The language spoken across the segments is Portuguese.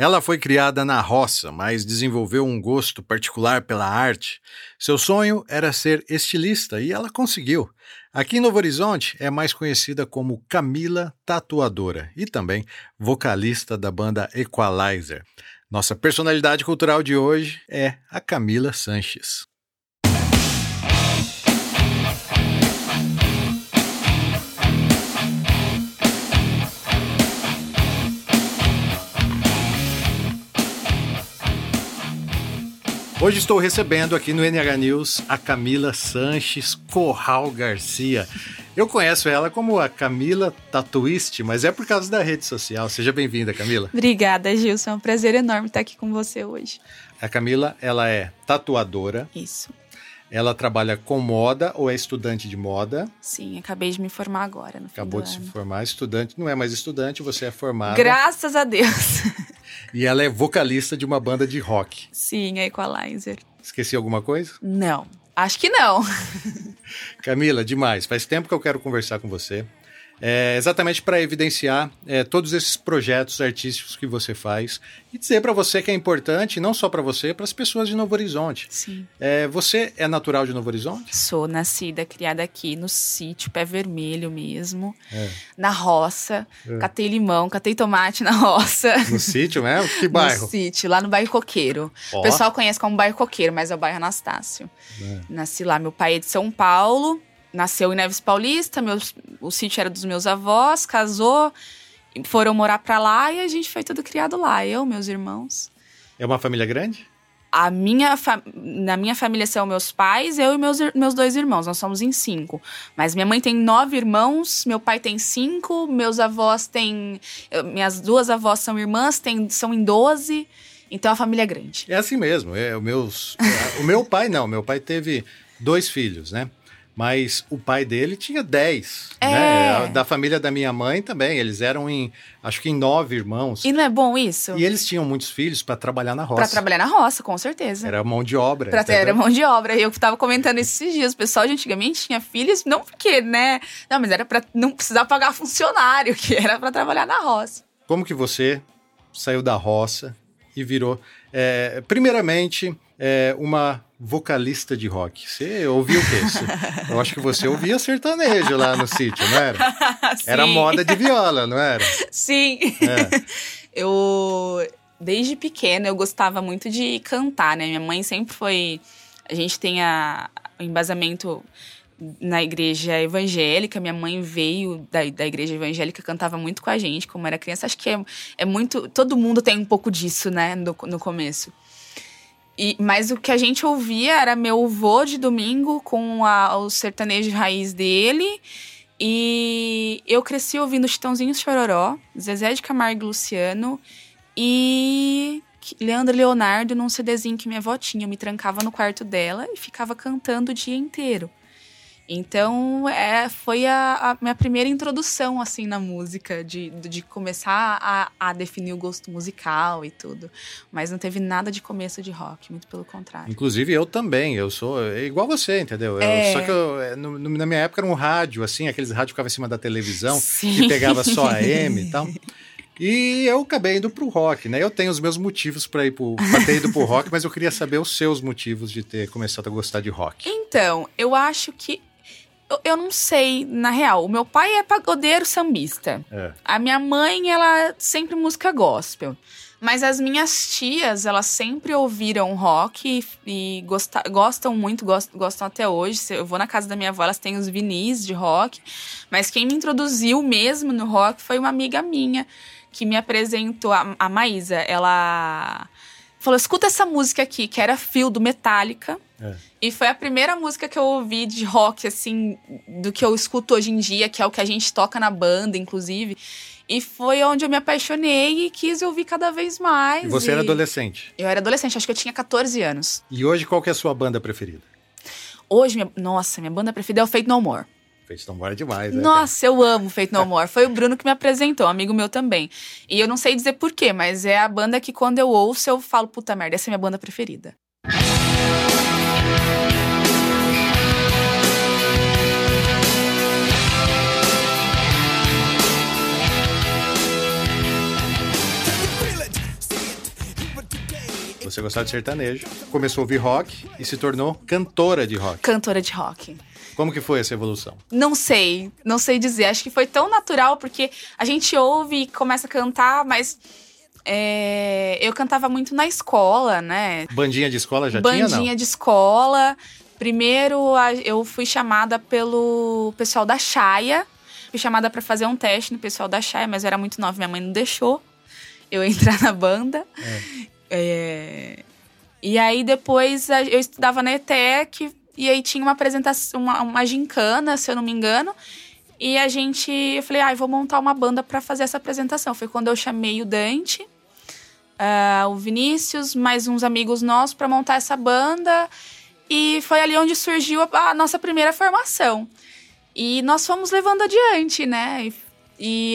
Ela foi criada na roça, mas desenvolveu um gosto particular pela arte. Seu sonho era ser estilista e ela conseguiu. Aqui em Novo Horizonte é mais conhecida como Camila Tatuadora e também vocalista da banda Equalizer. Nossa personalidade cultural de hoje é a Camila Sanches. Hoje estou recebendo aqui no NH News a Camila Sanches Corral Garcia. Eu conheço ela como a Camila Tatuiste, mas é por causa da rede social. Seja bem-vinda, Camila. Obrigada, Gilson. É um prazer enorme estar aqui com você hoje. A Camila, ela é tatuadora. Isso. Ela trabalha com moda ou é estudante de moda? Sim, acabei de me formar agora. Acabou de ano. se formar, estudante. Não é mais estudante, você é formada. Graças a Deus. E ela é vocalista de uma banda de rock. Sim, a Equalizer. Esqueci alguma coisa? Não, acho que não. Camila, demais. Faz tempo que eu quero conversar com você é, exatamente para evidenciar é, todos esses projetos artísticos que você faz e dizer para você que é importante, não só para você, para as pessoas de Novo Horizonte. Sim. É, você é natural de Novo Horizonte? Sou nascida, criada aqui no sítio, pé vermelho mesmo, é. na roça. É. Catei limão, catei tomate na roça. No sítio mesmo? Que bairro? No sítio, lá no bairro Coqueiro. Oh. O pessoal conhece como bairro Coqueiro, mas é o bairro Anastácio. É. Nasci lá, meu pai é de São Paulo nasceu em Neves Paulista, meus, o sítio era dos meus avós, casou, foram morar para lá e a gente foi tudo criado lá, eu, meus irmãos. É uma família grande? A minha na minha família são meus pais, eu e meus, meus dois irmãos. Nós somos em cinco. Mas minha mãe tem nove irmãos, meu pai tem cinco, meus avós têm. Minhas duas avós são irmãs, tem, são em doze. Então a família é grande. É assim mesmo. É, o, meus, o meu pai não. Meu pai teve dois filhos, né? Mas o pai dele tinha 10. É. Né? Da família da minha mãe também. Eles eram em, acho que em nove irmãos. E não é bom isso? E eles tinham muitos filhos para trabalhar na roça. Para trabalhar na roça, com certeza. Era mão de obra. Pra ter, era mão de obra. E eu tava comentando esses dias. O pessoal de antigamente tinha filhos, não porque, né? Não, mas era para não precisar pagar funcionário, que era para trabalhar na roça. Como que você saiu da roça e virou, é, primeiramente, é, uma vocalista de rock. Você ouviu o quê? Eu acho que você ouvia sertanejo lá no sítio, não era? Era moda de viola, não era? Sim. É. Eu, desde pequena, eu gostava muito de cantar, né? Minha mãe sempre foi. A gente tem a, o embasamento na igreja evangélica. Minha mãe veio da, da igreja evangélica, cantava muito com a gente, como era criança. Acho que é, é muito. Todo mundo tem um pouco disso, né, no, no começo. E, mas o que a gente ouvia era meu avô de domingo com a, o sertanejo raiz dele. E eu cresci ouvindo Chitãozinho Chororó, Zezé de Camargo e Luciano e Leandro Leonardo num CDzinho que minha avó tinha. Eu me trancava no quarto dela e ficava cantando o dia inteiro. Então, é, foi a, a, minha primeira introdução, assim, na música, de, de começar a, a, definir o gosto musical e tudo. Mas não teve nada de começo de rock, muito pelo contrário. Inclusive, eu também, eu sou é igual você, entendeu? É... só que eu, é, no, na minha época era um rádio, assim, aqueles rádios que ficavam em cima da televisão, Sim. que pegava só a M e tal. E eu acabei indo pro rock, né? Eu tenho os meus motivos para ir pro, pra ter ido pro rock, mas eu queria saber os seus motivos de ter começado a gostar de rock. Então, eu acho que eu, eu não sei, na real. O meu pai é pagodeiro sambista. É. A minha mãe, ela sempre música gospel. Mas as minhas tias, elas sempre ouviram rock e, e gosta, gostam muito, gostam, gostam até hoje. Eu vou na casa da minha avó, elas têm os vinis de rock. Mas quem me introduziu mesmo no rock foi uma amiga minha que me apresentou, a, a Maísa. Ela falou: escuta essa música aqui, que era Fio do Metallica. É. E foi a primeira música que eu ouvi de rock, assim, do que eu escuto hoje em dia, que é o que a gente toca na banda, inclusive. E foi onde eu me apaixonei e quis ouvir cada vez mais. E você e... era adolescente? Eu era adolescente, acho que eu tinha 14 anos. E hoje qual que é a sua banda preferida? Hoje, minha... nossa, minha banda preferida é o Fate No More. Fate No More é demais, né? Nossa, eu amo Fate No More. Foi o Bruno que me apresentou, um amigo meu também. E eu não sei dizer porquê, mas é a banda que quando eu ouço eu falo, puta merda, essa é minha banda preferida. Você gostava de sertanejo, começou a ouvir rock e se tornou cantora de rock. Cantora de rock. Como que foi essa evolução? Não sei, não sei dizer. Acho que foi tão natural porque a gente ouve e começa a cantar, mas é, eu cantava muito na escola, né? Bandinha de escola já Bandinha tinha, Bandinha de escola. Primeiro eu fui chamada pelo pessoal da Chaia. Fui chamada para fazer um teste no pessoal da Chaia, mas eu era muito nova, minha mãe não deixou eu entrar na banda. É. É... E aí depois eu estudava na ETEC e aí tinha uma apresentação, uma, uma gincana, se eu não me engano. E a gente, eu falei, ah, vou montar uma banda para fazer essa apresentação. Foi quando eu chamei o Dante, uh, o Vinícius, mais uns amigos nossos para montar essa banda. E foi ali onde surgiu a, a, nossa primeira formação. E nós fomos levando adiante, né? E,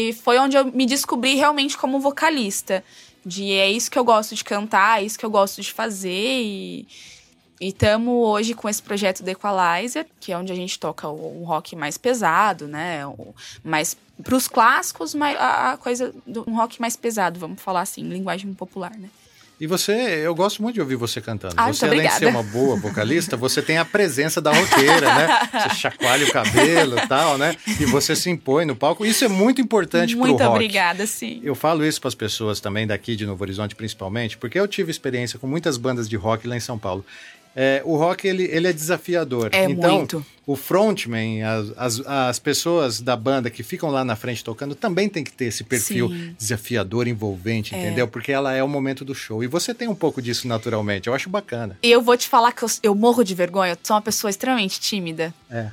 e foi onde eu me descobri realmente como vocalista. De é isso que eu gosto de cantar, é isso que eu gosto de fazer. E, estamos hoje com esse projeto do Equalizer, que é onde a gente toca o, o rock mais pesado, né? O, mais para os clássicos, a, a coisa do um rock mais pesado, vamos falar assim, linguagem popular, né? E você, eu gosto muito de ouvir você cantando. Ah, você, além obrigada. de ser uma boa vocalista, você tem a presença da roqueira, né? Você chacoalha o cabelo e tal, né? E você se impõe no palco. Isso é muito importante para o rock. Muito obrigada, sim. Eu falo isso para as pessoas também daqui de Novo Horizonte, principalmente, porque eu tive experiência com muitas bandas de rock lá em São Paulo é, o rock ele, ele é desafiador. É então, muito. o frontman, as, as, as, pessoas da banda que ficam lá na frente tocando, também tem que ter esse perfil Sim. desafiador, envolvente, é. entendeu? Porque ela é o momento do show. E você tem um pouco disso naturalmente. Eu acho bacana. E eu vou te falar que eu, eu morro de vergonha. Eu sou uma pessoa extremamente tímida. É.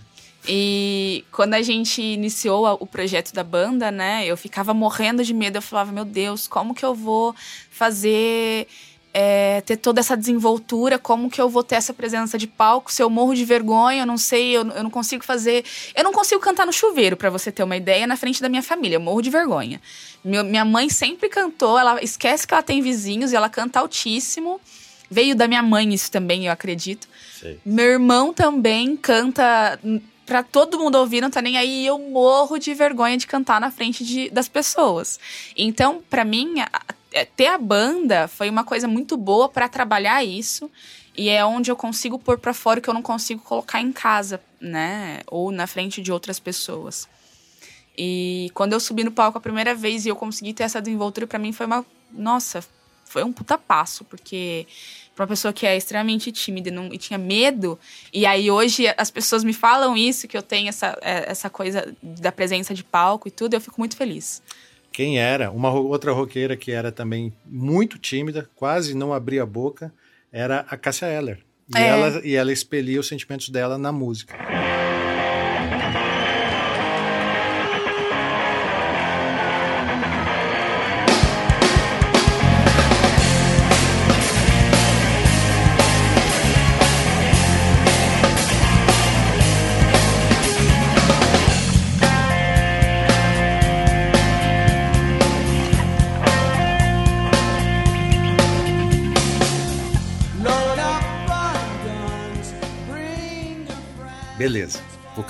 E quando a gente iniciou o projeto da banda, né, eu ficava morrendo de medo. Eu falava, meu Deus, como que eu vou fazer é, ter toda essa desenvoltura, como que eu vou ter essa presença de palco, se eu morro de vergonha, eu não sei, eu, eu não consigo fazer. Eu não consigo cantar no chuveiro, para você ter uma ideia, na frente da minha família, eu morro de vergonha. Meu, minha mãe sempre cantou, ela esquece que ela tem vizinhos e ela canta altíssimo. Veio da minha mãe isso também, eu acredito. Sei. Meu irmão também canta pra todo mundo ouvir, não tá nem aí. eu morro de vergonha de cantar na frente de, das pessoas. Então, para mim, é, ter a banda foi uma coisa muito boa para trabalhar isso. E é onde eu consigo pôr para fora o que eu não consigo colocar em casa, né? Ou na frente de outras pessoas. E quando eu subi no palco a primeira vez e eu consegui ter essa desenvoltura, para mim foi uma. Nossa, foi um puta passo, porque para uma pessoa que é extremamente tímida e, não, e tinha medo, e aí hoje as pessoas me falam isso, que eu tenho essa, é, essa coisa da presença de palco e tudo, eu fico muito feliz quem era. Uma outra roqueira que era também muito tímida, quase não abria a boca, era a Cássia Eller. E, é. ela, e ela expelia os sentimentos dela na música.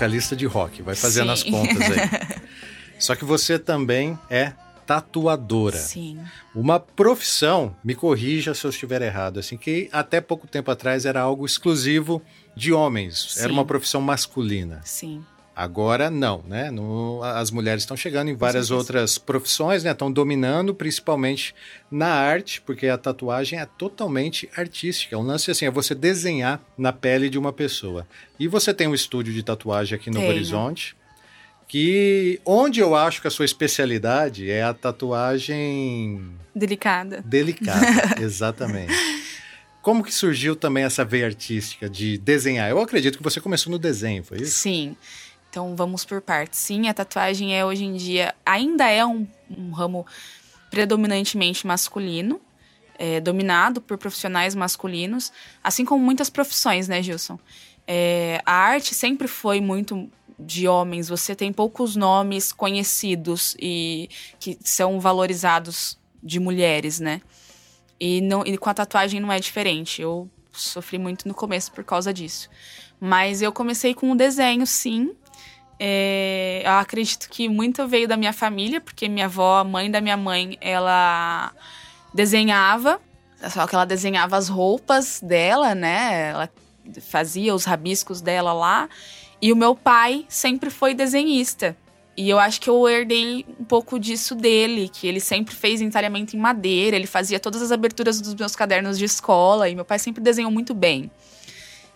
Vocalista de rock, vai fazendo Sim. as contas aí. Só que você também é tatuadora. Sim. Uma profissão, me corrija se eu estiver errado, assim, que até pouco tempo atrás era algo exclusivo de homens, Sim. era uma profissão masculina. Sim. Agora não, né? No, as mulheres estão chegando em várias outras profissões, né? Estão dominando, principalmente na arte, porque a tatuagem é totalmente artística. Um lance assim, é você desenhar na pele de uma pessoa. E você tem um estúdio de tatuagem aqui no Tenho. Horizonte, que onde eu acho que a sua especialidade é a tatuagem delicada. Delicada, exatamente. Como que surgiu também essa veia artística de desenhar? Eu acredito que você começou no desenho, foi isso? Sim. Então vamos por partes. Sim, a tatuagem é hoje em dia ainda é um, um ramo predominantemente masculino, é, dominado por profissionais masculinos, assim como muitas profissões, né, Gilson? É, a arte sempre foi muito de homens. Você tem poucos nomes conhecidos e que são valorizados de mulheres, né? E, não, e com a tatuagem não é diferente. Eu sofri muito no começo por causa disso. Mas eu comecei com o desenho, sim. É, eu acredito que muito veio da minha família, porque minha avó, a mãe da minha mãe, ela desenhava. Só que ela desenhava as roupas dela, né? Ela fazia os rabiscos dela lá. E o meu pai sempre foi desenhista. E eu acho que eu herdei um pouco disso dele, que ele sempre fez entalhamento em madeira, ele fazia todas as aberturas dos meus cadernos de escola, e meu pai sempre desenhou muito bem.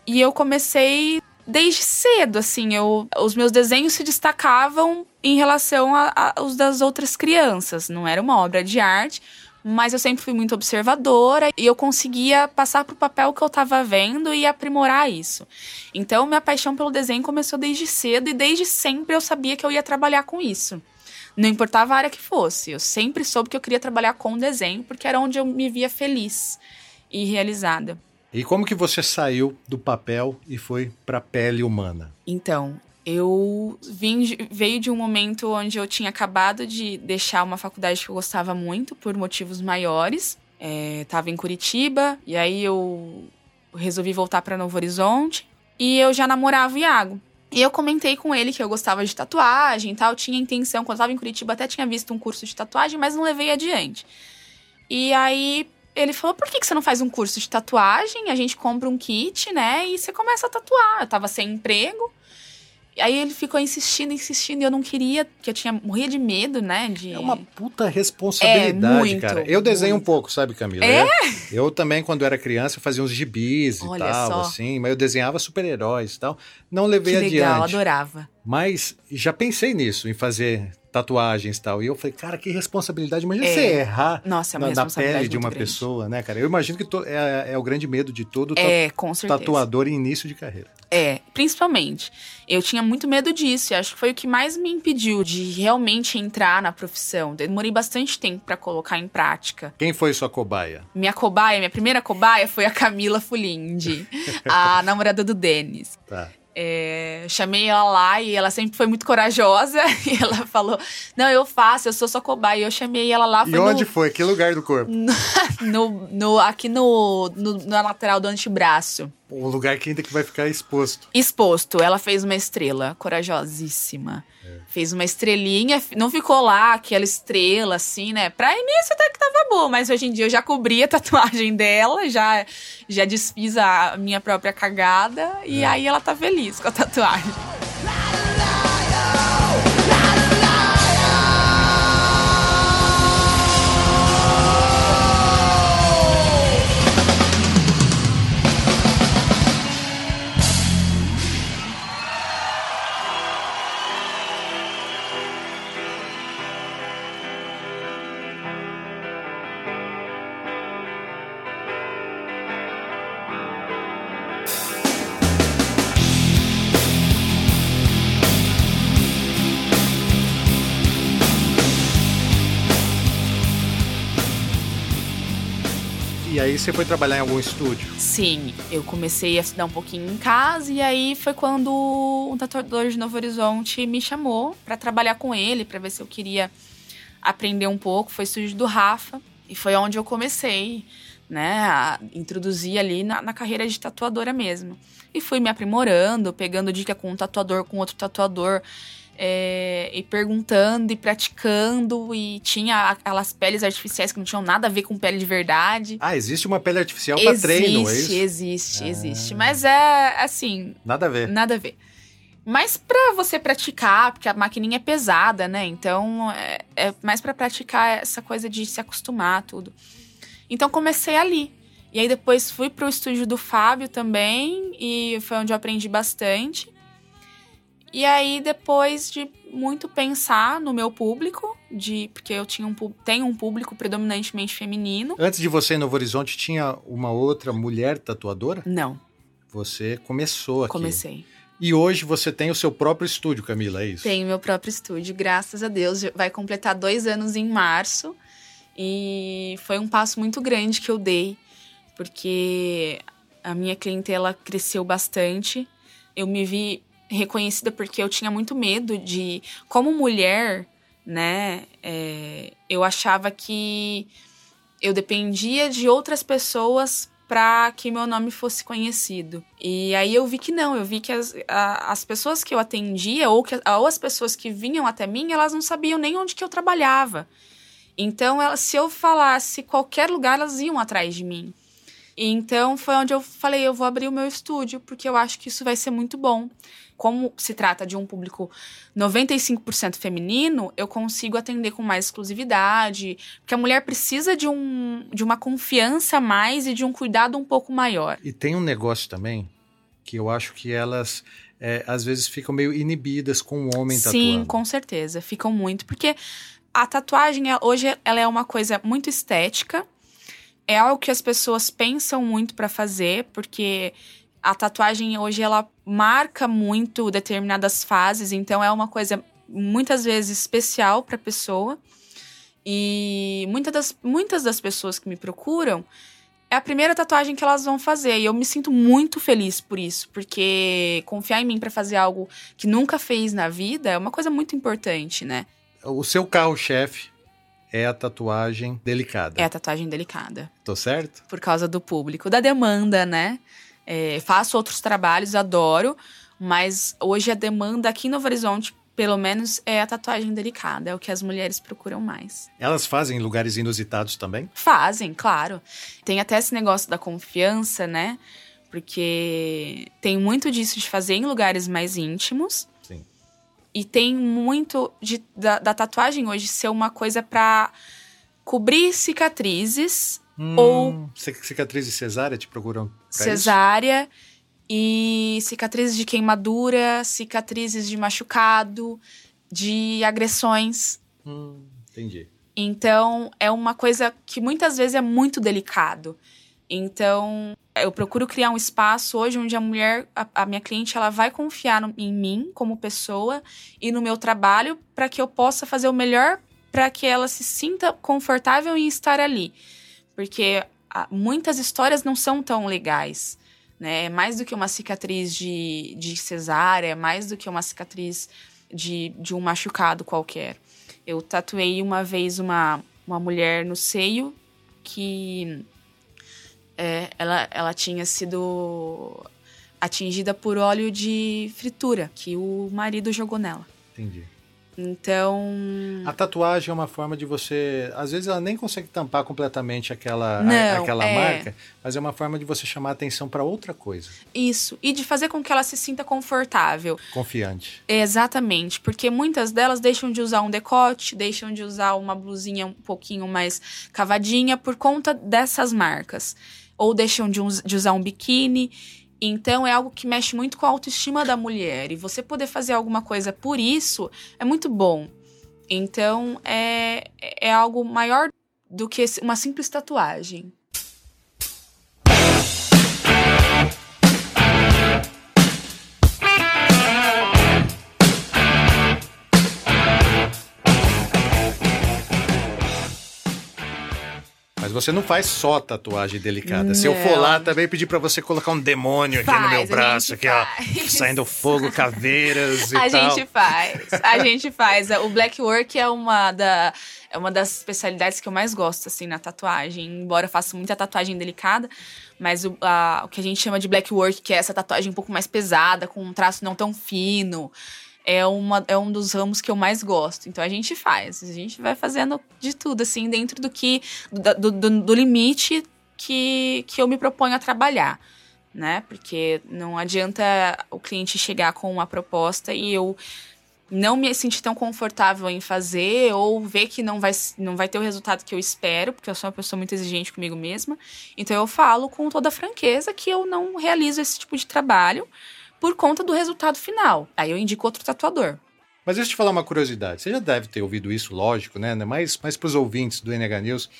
E eu comecei desde cedo, assim, eu, os meus desenhos se destacavam em relação aos das outras crianças. Não era uma obra de arte, mas eu sempre fui muito observadora e eu conseguia passar para o papel que eu estava vendo e aprimorar isso. Então, minha paixão pelo desenho começou desde cedo e desde sempre eu sabia que eu ia trabalhar com isso. Não importava a área que fosse, eu sempre soube que eu queria trabalhar com desenho porque era onde eu me via feliz e realizada. E como que você saiu do papel e foi para pele humana? Então, eu vim, veio de um momento onde eu tinha acabado de deixar uma faculdade que eu gostava muito por motivos maiores. É, tava em Curitiba e aí eu resolvi voltar para Novo Horizonte e eu já namorava o Iago. E eu comentei com ele que eu gostava de tatuagem e tal, tinha intenção, quando eu tava em Curitiba até tinha visto um curso de tatuagem, mas não levei adiante. E aí ele falou: por que, que você não faz um curso de tatuagem? A gente compra um kit, né? E você começa a tatuar. Eu tava sem emprego. Aí ele ficou insistindo, insistindo, e eu não queria, porque eu tinha morria de medo, né? De... É uma puta responsabilidade, é, muito, cara. Eu desenho muito. um pouco, sabe, Camila? É? Eu também, quando era criança, fazia uns gibis Olha e tal, só. assim, mas eu desenhava super-heróis e tal. Não levei que adiante. Legal, adorava. Mas já pensei nisso, em fazer tatuagens e tal. E eu falei, cara, que responsabilidade. Imagina é. você errar Nossa, é na, na pele de uma grande. pessoa, né, cara? Eu imagino que to, é, é, o grande medo de todo é, tatuador em início de carreira. É, principalmente. Eu tinha muito medo disso e acho que foi o que mais me impediu de realmente entrar na profissão. Demorei bastante tempo para colocar em prática. Quem foi sua cobaia? Minha cobaia, minha primeira cobaia foi a Camila Fulindi, a namorada do Denis. Tá. É, chamei ela lá e ela sempre foi muito corajosa. E ela falou: Não, eu faço, eu sou sua cobaia. E eu chamei ela lá. E onde no, foi? Que lugar do corpo? No, no, aqui no, no, na lateral do antebraço. Um lugar que ainda que vai ficar exposto. Exposto. Ela fez uma estrela, corajosíssima. É. Fez uma estrelinha, não ficou lá aquela estrela assim, né? Pra início até que tava boa, mas hoje em dia eu já cobri a tatuagem dela, já, já desfiz a minha própria cagada e é. aí ela tá feliz com a tatuagem. Você foi trabalhar em algum estúdio? Sim, eu comecei a estudar um pouquinho em casa e aí foi quando um tatuador de Novo Horizonte me chamou para trabalhar com ele, para ver se eu queria aprender um pouco. Foi estúdio do Rafa e foi onde eu comecei, né, a introduzir ali na, na carreira de tatuadora mesmo. E fui me aprimorando, pegando dica com um tatuador, com outro tatuador é, e perguntando e praticando e tinha aquelas peles artificiais que não tinham nada a ver com pele de verdade. Ah, existe uma pele artificial para treino, é isso? Existe, ah. existe, mas é assim, nada a ver. Nada a ver. Mas para você praticar, porque a maquininha é pesada, né? Então é, é mais para praticar essa coisa de se acostumar tudo. Então comecei ali. E aí depois fui pro estúdio do Fábio também e foi onde eu aprendi bastante. E aí, depois de muito pensar no meu público, de porque eu tinha um, tenho um público predominantemente feminino. Antes de você em Novo Horizonte, tinha uma outra mulher tatuadora? Não. Você começou aqui. Comecei. E hoje você tem o seu próprio estúdio, Camila, é isso? Tenho meu próprio estúdio, graças a Deus. Vai completar dois anos em março. E foi um passo muito grande que eu dei, porque a minha clientela cresceu bastante. Eu me vi reconhecida porque eu tinha muito medo de. Como mulher, né? É, eu achava que eu dependia de outras pessoas para que meu nome fosse conhecido. E aí eu vi que não, eu vi que as, a, as pessoas que eu atendia, ou, que, ou as pessoas que vinham até mim, elas não sabiam nem onde que eu trabalhava. Então, ela, se eu falasse qualquer lugar, elas iam atrás de mim. Então, foi onde eu falei: eu vou abrir o meu estúdio, porque eu acho que isso vai ser muito bom. Como se trata de um público 95% feminino, eu consigo atender com mais exclusividade, porque a mulher precisa de, um, de uma confiança mais e de um cuidado um pouco maior. E tem um negócio também que eu acho que elas é, às vezes ficam meio inibidas com o homem Sim, tatuando. Sim, com certeza. Ficam muito. Porque a tatuagem, é, hoje, ela é uma coisa muito estética. É algo que as pessoas pensam muito para fazer, porque a tatuagem hoje ela marca muito determinadas fases, então é uma coisa muitas vezes especial para a pessoa. E muitas das, muitas das pessoas que me procuram é a primeira tatuagem que elas vão fazer. E eu me sinto muito feliz por isso, porque confiar em mim para fazer algo que nunca fez na vida é uma coisa muito importante, né? O seu carro-chefe é a tatuagem delicada. É a tatuagem delicada. Tô certo? Por causa do público, da demanda, né? É, faço outros trabalhos, adoro, mas hoje a demanda aqui em Novo Horizonte pelo menos é a tatuagem delicada, é o que as mulheres procuram mais. Elas fazem em lugares inusitados também? Fazem, claro. Tem até esse negócio da confiança, né? Porque tem muito disso de fazer em lugares mais íntimos. Sim. E tem muito de, da, da tatuagem hoje ser uma coisa para cobrir cicatrizes hum, ou. Cicatrizes cesárea te procuram? Cesárea. Isso? E cicatrizes de queimadura, cicatrizes de machucado, de agressões. Hum, entendi. Então, é uma coisa que muitas vezes é muito delicado. Então, eu procuro criar um espaço hoje onde a mulher, a, a minha cliente, ela vai confiar no, em mim como pessoa e no meu trabalho para que eu possa fazer o melhor para que ela se sinta confortável em estar ali. Porque a, muitas histórias não são tão legais né? É mais do que uma cicatriz de, de cesárea, é mais do que uma cicatriz de, de um machucado qualquer. Eu tatuei uma vez uma, uma mulher no seio que é, ela, ela tinha sido atingida por óleo de fritura que o marido jogou nela. Entendi. Então. A tatuagem é uma forma de você. Às vezes ela nem consegue tampar completamente aquela, Não, a, aquela é... marca, mas é uma forma de você chamar a atenção para outra coisa. Isso. E de fazer com que ela se sinta confortável. Confiante. Exatamente. Porque muitas delas deixam de usar um decote, deixam de usar uma blusinha um pouquinho mais cavadinha por conta dessas marcas. Ou deixam de, de usar um biquíni. Então é algo que mexe muito com a autoestima da mulher. E você poder fazer alguma coisa por isso é muito bom. Então é, é algo maior do que uma simples tatuagem. Você não faz só tatuagem delicada. Não. Se eu for lá também pedir para você colocar um demônio aqui faz, no meu braço, aqui, ó, saindo fogo, caveiras e a tal. A gente faz. A gente faz. O black work é uma da é uma das especialidades que eu mais gosto assim na tatuagem, embora eu faça muita tatuagem delicada, mas o, a, o que a gente chama de black work, que é essa tatuagem um pouco mais pesada, com um traço não tão fino, é, uma, é um dos ramos que eu mais gosto. Então a gente faz, a gente vai fazendo de tudo, assim, dentro do que. do, do, do limite que, que eu me proponho a trabalhar. Né? Porque não adianta o cliente chegar com uma proposta e eu não me sentir tão confortável em fazer ou ver que não vai, não vai ter o resultado que eu espero, porque eu sou uma pessoa muito exigente comigo mesma. Então eu falo com toda franqueza que eu não realizo esse tipo de trabalho por conta do resultado final. Aí eu indico outro tatuador. Mas deixa eu te falar uma curiosidade. Você já deve ter ouvido isso, lógico, né? Mas, mas para os ouvintes do NH News,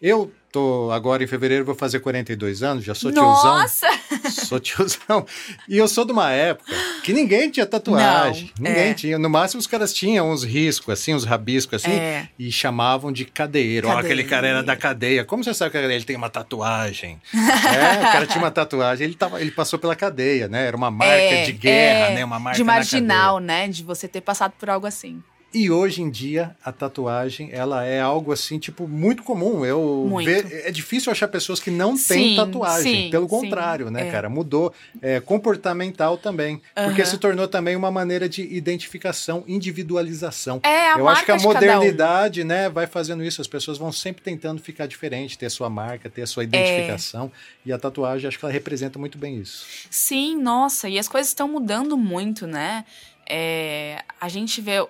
eu tô agora em fevereiro, vou fazer 42 anos, já sou tiozão. Nossa! Sou tiozão. E eu sou de uma época que ninguém tinha tatuagem. Não, ninguém é. tinha. No máximo, os caras tinham uns riscos, assim, uns rabiscos, assim, é. e chamavam de cadeiro. Ó, aquele cara era da cadeia. Como você sabe que ele tem uma tatuagem? é, o cara tinha uma tatuagem, ele, tava, ele passou pela cadeia, né? Era uma marca é, de guerra, é, né? Uma marca De marginal, né? De você ter passado por algo assim. E hoje em dia a tatuagem ela é algo assim tipo muito comum. Eu Muito. ve- é difícil achar pessoas que não Sim, têm tatuagem. sim, Pelo sim, contrário, né, é. cara? Mudou é, comportamental também, porque se tornou também uma maneira de identificação, individualização. É a Eu acho que a marca de cada um. modernidade, né, vai fazendo isso. As pessoas vão sempre tentando ficar diferente, ter a sua marca, ter a É. sua identificação. E a tatuagem, acho que ela representa muito bem isso. Sim, nossa, e as coisas estão mudando muito, né? É, a gente vê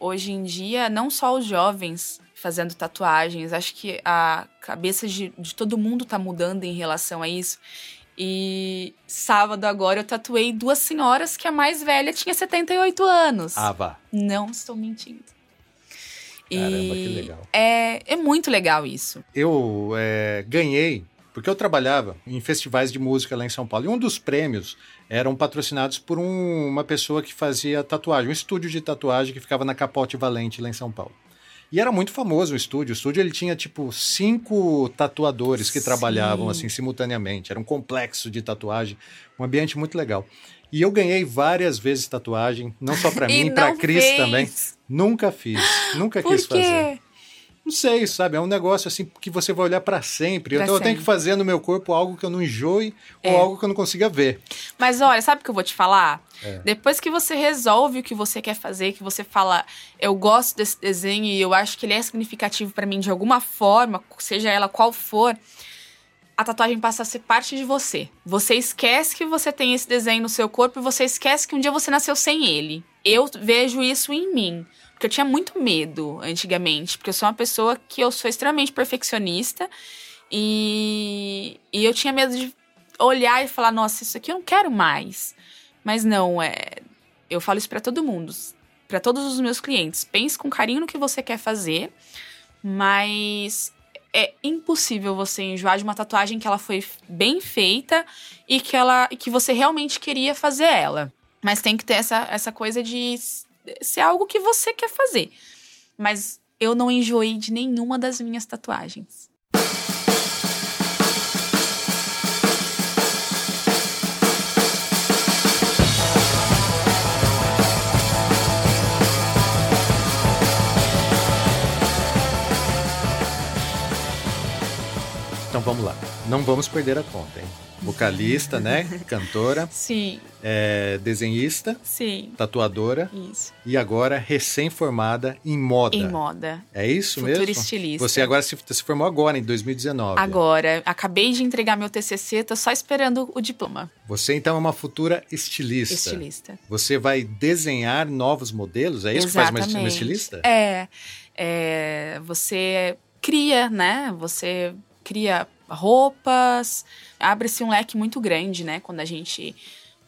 hoje em dia não só os jovens fazendo tatuagens, acho que a cabeça de, de todo mundo tá mudando em relação a isso. E sábado agora eu tatuei duas senhoras que a mais velha tinha 78 anos. Ah, vá. Não estou mentindo. Caramba, E que legal. É, é muito legal isso. Eu é, ganhei, porque eu trabalhava em festivais de música lá em São Paulo. E um dos prêmios eram patrocinados por um- uma pessoa que fazia tatuagem, um estúdio de tatuagem que ficava na Capote Valente lá em São Paulo. E era muito famoso o estúdio. O estúdio ele tinha tipo cinco tatuadores que Sim. trabalhavam assim simultaneamente. Era um complexo de tatuagem, um ambiente muito legal. E eu ganhei várias vezes tatuagem, não só para mim, para Cris também. Nunca fiz, nunca Por quis fazer. Não sei, sabe? É um negócio assim que você vai olhar pra sempre. Pra então eu tenho sempre. que fazer no meu corpo algo que eu não enjoe É. ou algo que eu não consiga ver. Mas olha, sabe o que eu vou te falar? É. Depois que você resolve o que você quer fazer, que você fala, eu gosto desse desenho e eu acho que ele é significativo pra mim de alguma forma, seja ela qual for, a tatuagem passa a ser parte de você. Você esquece que você tem esse desenho no seu corpo e você esquece que um dia você nasceu sem ele. Eu vejo isso em mim. Porque eu tinha muito medo antigamente, porque eu sou uma pessoa que eu sou extremamente perfeccionista e, e eu tinha medo de olhar e falar, nossa, isso aqui eu não quero mais. Mas não, é, eu falo isso pra todo mundo, pra todos os meus clientes. Pense com carinho no que você quer fazer, mas é impossível você enjoar de uma tatuagem que ela foi bem feita e que ela que você realmente queria fazer ela. Mas tem que ter essa, essa coisa de s- ser algo que você quer fazer. Mas eu não enjoei de nenhuma das minhas tatuagens. Então vamos lá. Não vamos perder a conta, hein? Vocalista, né? Cantora, Sim, é, desenhista, sim, tatuadora isso. e agora recém-formada em moda. Em moda. É isso Futura mesmo? estilista. Você agora se, se formou agora, em 2019. Agora, acabei de entregar meu TCC, tô só esperando o diploma. Você então é uma futura estilista. Estilista. Você vai desenhar novos modelos? É isso que faz uma estilista? É, é, você cria, né? Você cria roupas, abre-se um leque muito grande, né? Quando a gente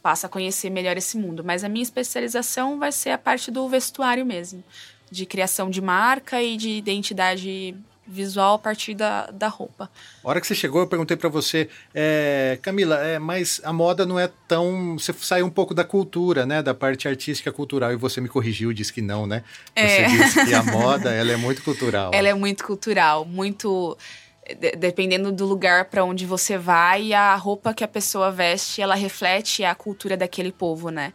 passa a conhecer melhor esse mundo. Mas a minha especialização vai ser a parte do vestuário mesmo, de criação de marca e de identidade visual a partir da, da roupa. A hora que você chegou, eu perguntei pra você, é, Camila, é, mas a moda não é tão. Você saiu um pouco da cultura, né? Da parte artística cultural, e você me corrigiu, disse que não, né? Você É. disse que a moda ela é muito cultural. Ela é muito cultural, muito de- dependendo do lugar para onde você vai, a roupa que a pessoa veste, ela reflete a cultura daquele povo, né?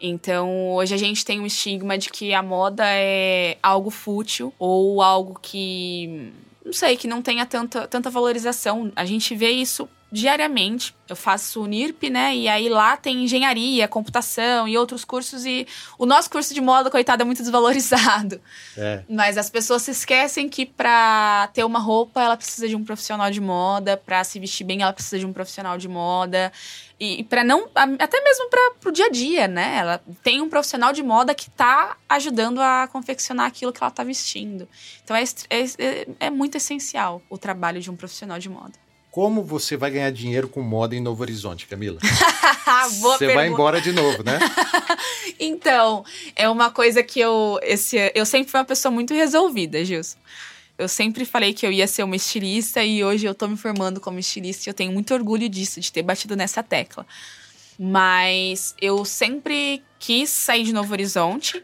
Então, hoje a gente tem um estigma de que a moda é algo fútil ou algo que não sei, que não tenha tanta, tanta valorização. A gente vê isso diariamente. Eu faço NIRP, né? E aí lá tem engenharia, computação e outros cursos e o nosso curso de moda, coitado, é muito desvalorizado. É. Mas as pessoas se esquecem que pra ter uma roupa ela precisa de um profissional de moda, pra se vestir bem ela precisa de um profissional de moda. E, e para não, até mesmo para pro dia a dia, né? Ela tem um profissional de moda que tá ajudando a confeccionar aquilo que ela tá vestindo. Então é, é, é- é muito essencial o trabalho de um profissional de moda. Como você vai ganhar dinheiro com moda em Novo Horizonte, Camila? Você vai pergunta. embora de novo, né? Então, é uma coisa que eu. Esse, eu sempre fui uma pessoa muito resolvida, Gilson. Eu sempre falei que eu ia ser uma estilista e hoje eu tô me formando como estilista e eu tenho muito orgulho disso, de ter batido nessa tecla. Mas eu sempre quis sair de Novo Horizonte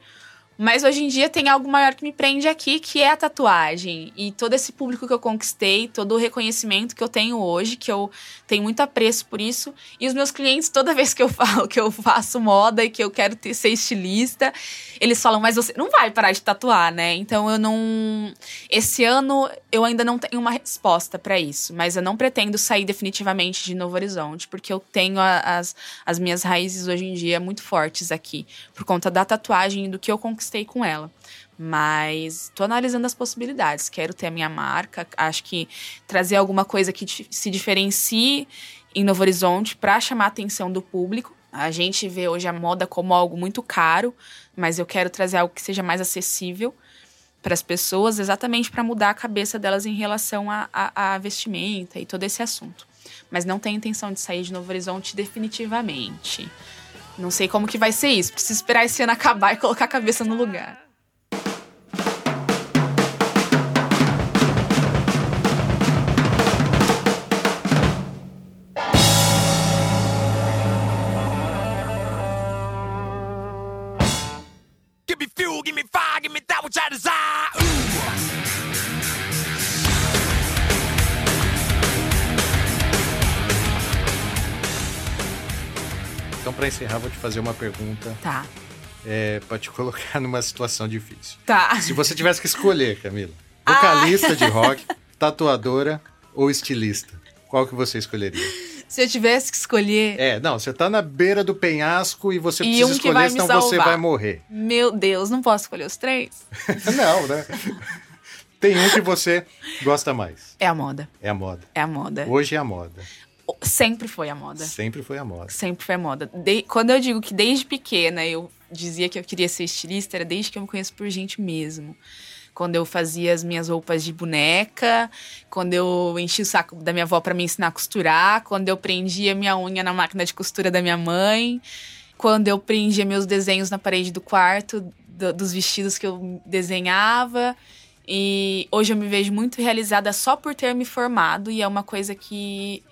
Mas hoje em dia tem algo maior que me prende aqui, que é a tatuagem. E todo esse público que eu conquistei, todo o reconhecimento que eu tenho hoje, que eu tenho muito apreço por isso. E os meus clientes, toda vez que eu falo que eu faço moda e que eu quero ter, ser estilista, eles falam, mas você não vai parar de tatuar, né? Então eu não. Esse ano eu ainda não tenho uma resposta para isso. Mas eu não pretendo sair definitivamente de Novo Horizonte, porque eu tenho a, as, as minhas raízes hoje em dia muito fortes aqui, por conta da tatuagem e do que eu conquistei conquistei com ela. Mas tô analisando as possibilidades. Quero ter a minha marca. Acho que trazer alguma coisa que se diferencie em Novo Horizonte para chamar a atenção do público. A gente vê hoje a moda como algo muito caro, mas eu quero trazer algo que seja mais acessível para as pessoas, exatamente para mudar a cabeça delas em relação a, a, a, vestimenta e todo esse assunto. Mas não tenho intenção de sair de Novo Horizonte definitivamente. Não sei como que vai ser isso. Preciso esperar esse ano acabar e colocar a cabeça no lugar. Give me fuel, give me fire, give me that which I desire. Para encerrar, vou te fazer uma pergunta. Tá. É, para te colocar numa situação difícil. Tá. Se você tivesse que escolher, Camila, vocalista ah. de rock, tatuadora ou estilista, qual que você escolheria? Se eu tivesse que escolher. É, não, você tá na beira do penhasco e você e precisa um escolher, senão você vai morrer. Meu Deus, não posso escolher os três? não, né? Tem um que você gosta mais. É a moda. É a moda. É a moda. Hoje é a moda. Sempre foi a moda. Sempre foi a moda. Sempre foi a moda. De, quando eu digo que desde pequena eu dizia que eu queria ser estilista, era desde que eu me conheço por gente mesmo. Quando eu fazia as minhas roupas de boneca, quando eu enchi o saco da minha avó para me ensinar a costurar, quando eu prendia minha unha na máquina de costura da minha mãe, quando eu prendia meus desenhos na parede do quarto, do, dos vestidos que eu desenhava. E hoje eu me vejo muito realizada só por ter me formado, e é uma coisa que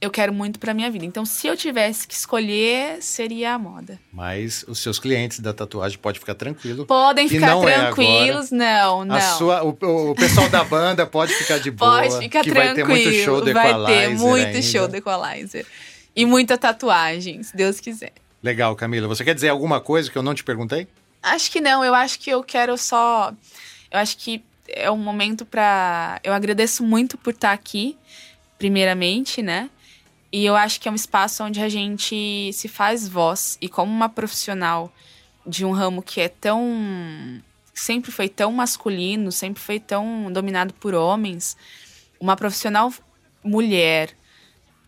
eu quero muito para minha vida. Então, se eu tivesse que escolher, seria a moda. Mas os seus clientes da tatuagem podem ficar tranquilos. Podem ficar é tranquilos, é não, não. A sua, o, o, pessoal da banda pode ficar de boa. Pode ficar que tranquilo. Vai ter muito show do Vai ter muito ainda. show do Equalizer. E muita tatuagem, se Deus quiser. Legal, Camila. Você quer dizer alguma coisa que eu não te perguntei? Acho que não. Eu acho que eu quero só. Eu acho que é um momento para. Eu agradeço muito por estar aqui, primeiramente, né? E eu acho que é um espaço onde a gente se faz voz. E como uma profissional de um ramo que é tão. sempre foi tão masculino, sempre foi tão dominado por homens, uma profissional mulher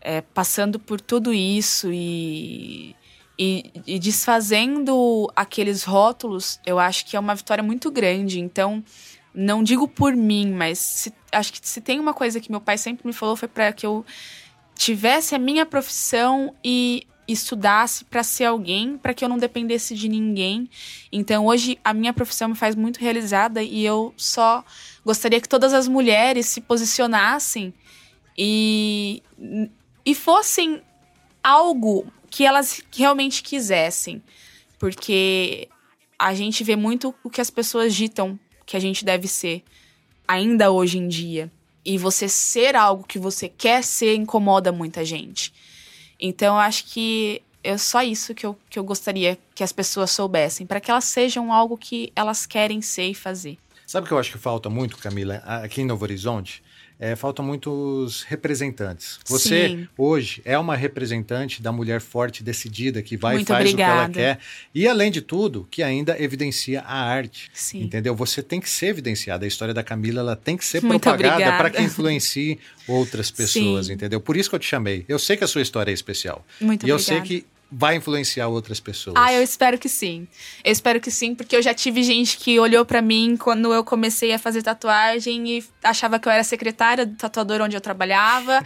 é, passando por tudo isso e, e, e desfazendo aqueles rótulos, eu acho que é uma vitória muito grande. Então não digo por mim, mas se, acho que se tem uma coisa que meu pai sempre me falou foi para que eu tivesse a minha profissão e estudasse para ser alguém, para que eu não dependesse de ninguém. Então, hoje a minha profissão me faz muito realizada e eu só gostaria que todas as mulheres se posicionassem e e fossem algo que elas realmente quisessem, porque a gente vê muito o que as pessoas ditam que a gente deve ser ainda hoje em dia e você ser algo que você quer ser incomoda muita gente. Então eu acho que é só isso que eu, que eu gostaria que as pessoas soubessem, para que elas sejam algo que elas querem ser e fazer. Sabe o que eu acho que falta muito, Camila, aqui em Novo Horizonte? É, faltam muitos representantes. Você, Sim. hoje, é uma representante da mulher forte, decidida, que vai e faz obrigada. o que ela quer. E, além de tudo, que ainda evidencia a arte. Sim. Entendeu? Você tem que ser evidenciada. A história da Camila ela tem que ser Muito propagada para que influencie outras pessoas, Sim. entendeu? Por isso que eu te chamei. Eu sei que a sua história é especial. Muito e obrigada. eu sei que vai influenciar outras pessoas. Ah, eu espero que sim. Eu espero que sim, porque eu já tive gente que olhou para mim quando eu comecei a fazer tatuagem e achava que eu era secretária do tatuador onde eu trabalhava.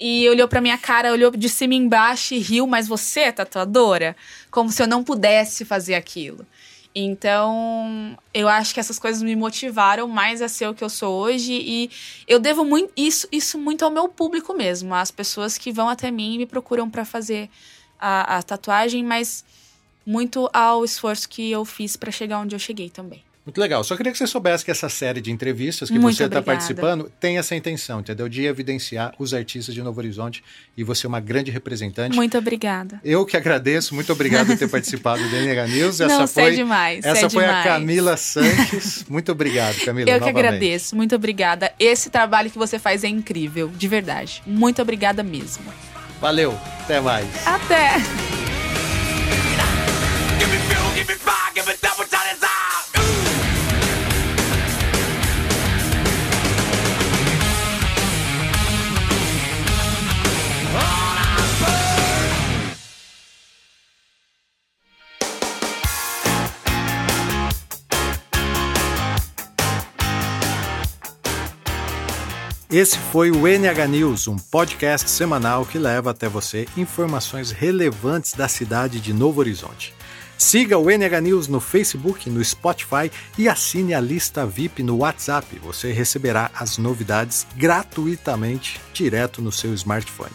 e olhou pra minha cara, olhou de cima embaixo e riu, mas você é tatuadora? Como se eu não pudesse fazer aquilo. Então, eu acho que essas coisas me motivaram mais a ser o que eu sou hoje e eu devo muito isso, isso muito ao meu público mesmo, às pessoas que vão até mim e me procuram para fazer a, a tatuagem, mas muito ao esforço que eu fiz para chegar onde eu cheguei também. Muito legal. Só queria que você soubesse que essa série de entrevistas que Muito você está participando tem essa intenção, entendeu? De evidenciar os artistas de Novo Horizonte e você é uma grande representante. Muito obrigada. Eu que agradeço. Muito obrigado por ter participado do NH News. Essa Não, foi, é demais. Essa é foi demais. a Camila Sanches. Muito obrigado, Camila. Eu novamente. que agradeço. Muito obrigada. Esse trabalho que você faz é incrível, de verdade. Muito obrigada mesmo. Valeu. Até mais. Até. Esse foi o NH News, um podcast semanal que leva até você informações relevantes da cidade de Novo Horizonte. Siga o NH News no Facebook, no Spotify e assine a lista VIP no WhatsApp. Você receberá as novidades gratuitamente direto no seu smartphone.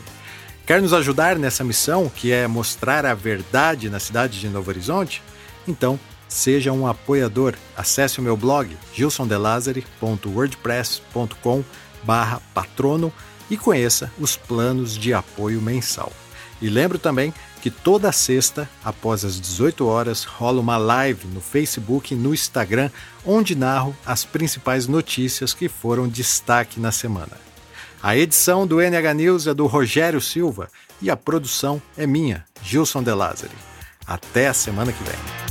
Quer nos ajudar nessa missão, que é mostrar a verdade na cidade de Novo Horizonte? Então, seja um apoiador. Acesse o meu blog gilsondelazare.wordpress.com barra patrono e conheça os planos de apoio mensal. E lembro também que toda sexta, após as 18 horas, rola uma live no Facebook e no Instagram, onde narro as principais notícias que foram destaque na semana. A edição do NH News é do Rogério Silva e a produção é minha, Gilson De Lázari. Até a semana que vem.